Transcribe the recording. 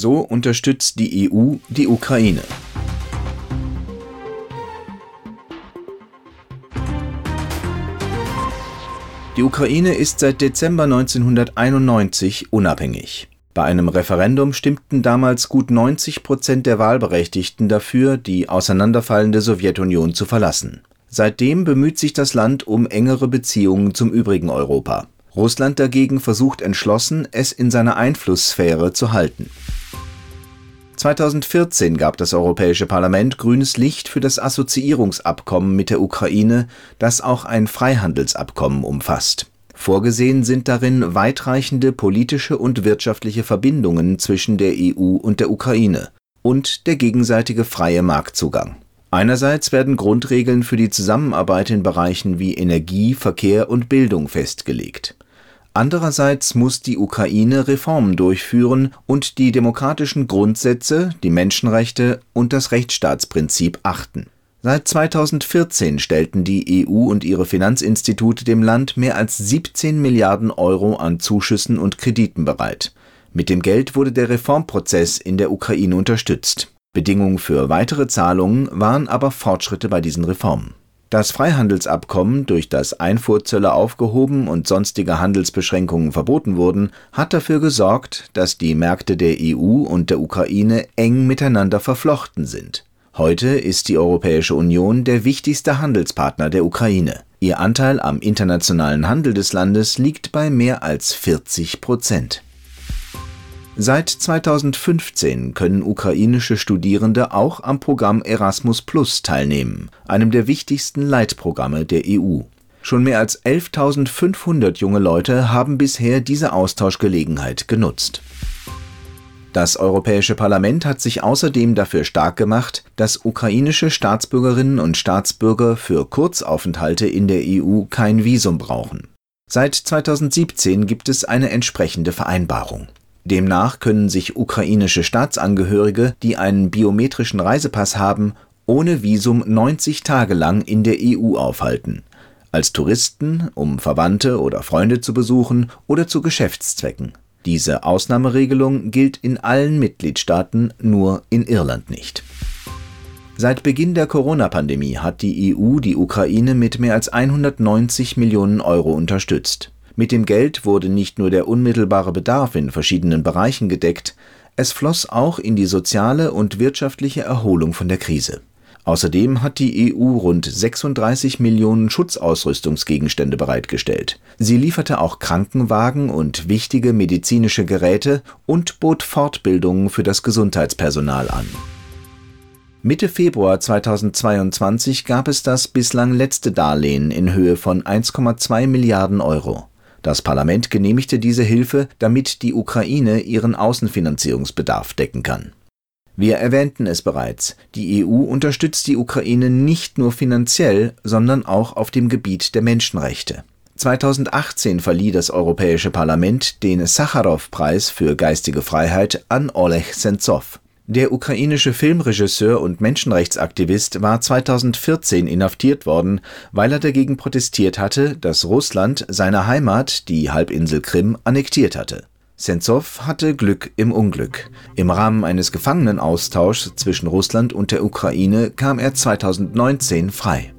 So unterstützt die EU die Ukraine. Die Ukraine ist seit Dezember 1991 unabhängig. Bei einem Referendum stimmten damals gut 90 Prozent der Wahlberechtigten dafür, die auseinanderfallende Sowjetunion zu verlassen. Seitdem bemüht sich das Land um engere Beziehungen zum übrigen Europa. Russland dagegen versucht entschlossen, es in seiner Einflusssphäre zu halten. 2014 gab das Europäische Parlament grünes Licht für das Assoziierungsabkommen mit der Ukraine, das auch ein Freihandelsabkommen umfasst. Vorgesehen sind darin weitreichende politische und wirtschaftliche Verbindungen zwischen der EU und der Ukraine und der gegenseitige freie Marktzugang. Einerseits werden Grundregeln für die Zusammenarbeit in Bereichen wie Energie, Verkehr und Bildung festgelegt. Andererseits muss die Ukraine Reformen durchführen und die demokratischen Grundsätze, die Menschenrechte und das Rechtsstaatsprinzip achten. Seit 2014 stellten die EU und ihre Finanzinstitute dem Land mehr als 17 Milliarden Euro an Zuschüssen und Krediten bereit. Mit dem Geld wurde der Reformprozess in der Ukraine unterstützt. Bedingung für weitere Zahlungen waren aber Fortschritte bei diesen Reformen das Freihandelsabkommen, durch das Einfuhrzölle aufgehoben und sonstige Handelsbeschränkungen verboten wurden, hat dafür gesorgt, dass die Märkte der EU und der Ukraine eng miteinander verflochten sind. Heute ist die Europäische Union der wichtigste Handelspartner der Ukraine. Ihr Anteil am internationalen Handel des Landes liegt bei mehr als 40 Prozent. Seit 2015 können ukrainische Studierende auch am Programm Erasmus Plus teilnehmen, einem der wichtigsten Leitprogramme der EU. Schon mehr als 11.500 junge Leute haben bisher diese Austauschgelegenheit genutzt. Das Europäische Parlament hat sich außerdem dafür stark gemacht, dass ukrainische Staatsbürgerinnen und Staatsbürger für Kurzaufenthalte in der EU kein Visum brauchen. Seit 2017 gibt es eine entsprechende Vereinbarung. Demnach können sich ukrainische Staatsangehörige, die einen biometrischen Reisepass haben, ohne Visum 90 Tage lang in der EU aufhalten. Als Touristen, um Verwandte oder Freunde zu besuchen oder zu Geschäftszwecken. Diese Ausnahmeregelung gilt in allen Mitgliedstaaten, nur in Irland nicht. Seit Beginn der Corona-Pandemie hat die EU die Ukraine mit mehr als 190 Millionen Euro unterstützt. Mit dem Geld wurde nicht nur der unmittelbare Bedarf in verschiedenen Bereichen gedeckt, es floss auch in die soziale und wirtschaftliche Erholung von der Krise. Außerdem hat die EU rund 36 Millionen Schutzausrüstungsgegenstände bereitgestellt. Sie lieferte auch Krankenwagen und wichtige medizinische Geräte und bot Fortbildungen für das Gesundheitspersonal an. Mitte Februar 2022 gab es das bislang letzte Darlehen in Höhe von 1,2 Milliarden Euro. Das Parlament genehmigte diese Hilfe, damit die Ukraine ihren Außenfinanzierungsbedarf decken kann. Wir erwähnten es bereits, die EU unterstützt die Ukraine nicht nur finanziell, sondern auch auf dem Gebiet der Menschenrechte. 2018 verlieh das Europäische Parlament den Sacharow-Preis für geistige Freiheit an Oleg Sentsov. Der ukrainische Filmregisseur und Menschenrechtsaktivist war 2014 inhaftiert worden, weil er dagegen protestiert hatte, dass Russland seine Heimat, die Halbinsel Krim, annektiert hatte. Sentsov hatte Glück im Unglück. Im Rahmen eines Gefangenenaustauschs zwischen Russland und der Ukraine kam er 2019 frei